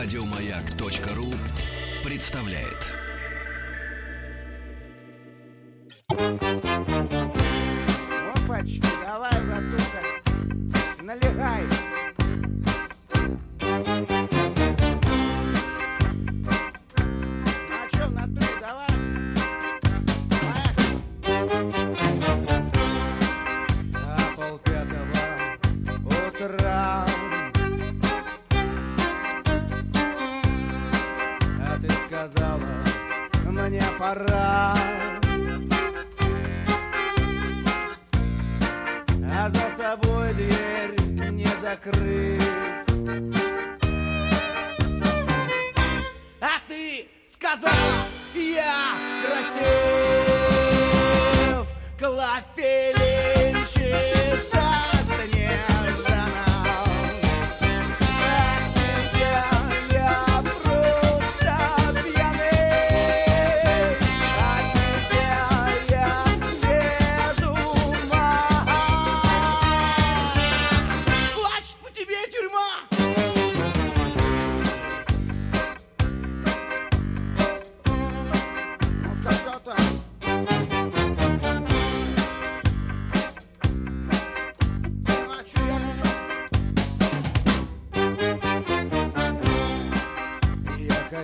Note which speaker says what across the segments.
Speaker 1: Радиомаяк.ру представляет.
Speaker 2: Опачки, давай, братуха, налегай. Ну пора. А за собой дверь не закрыв. А ты сказал, я красив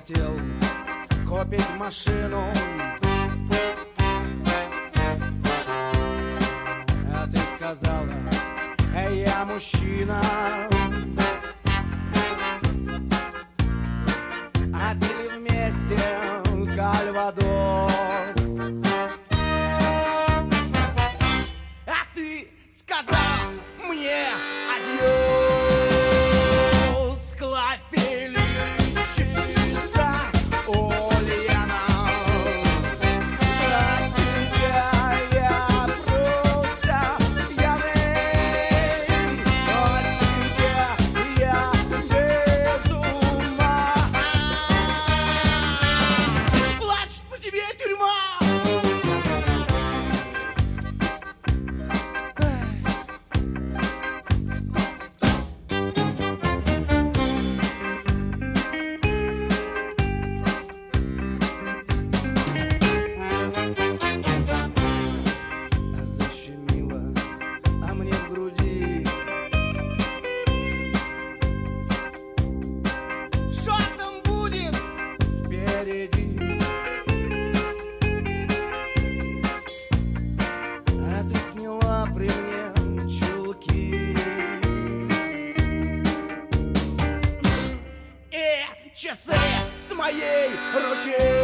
Speaker 2: хотел купить машину. А ты сказала, «Эй, я мужчина А пили вместе кальвадос. А ты сказал часы с моей руки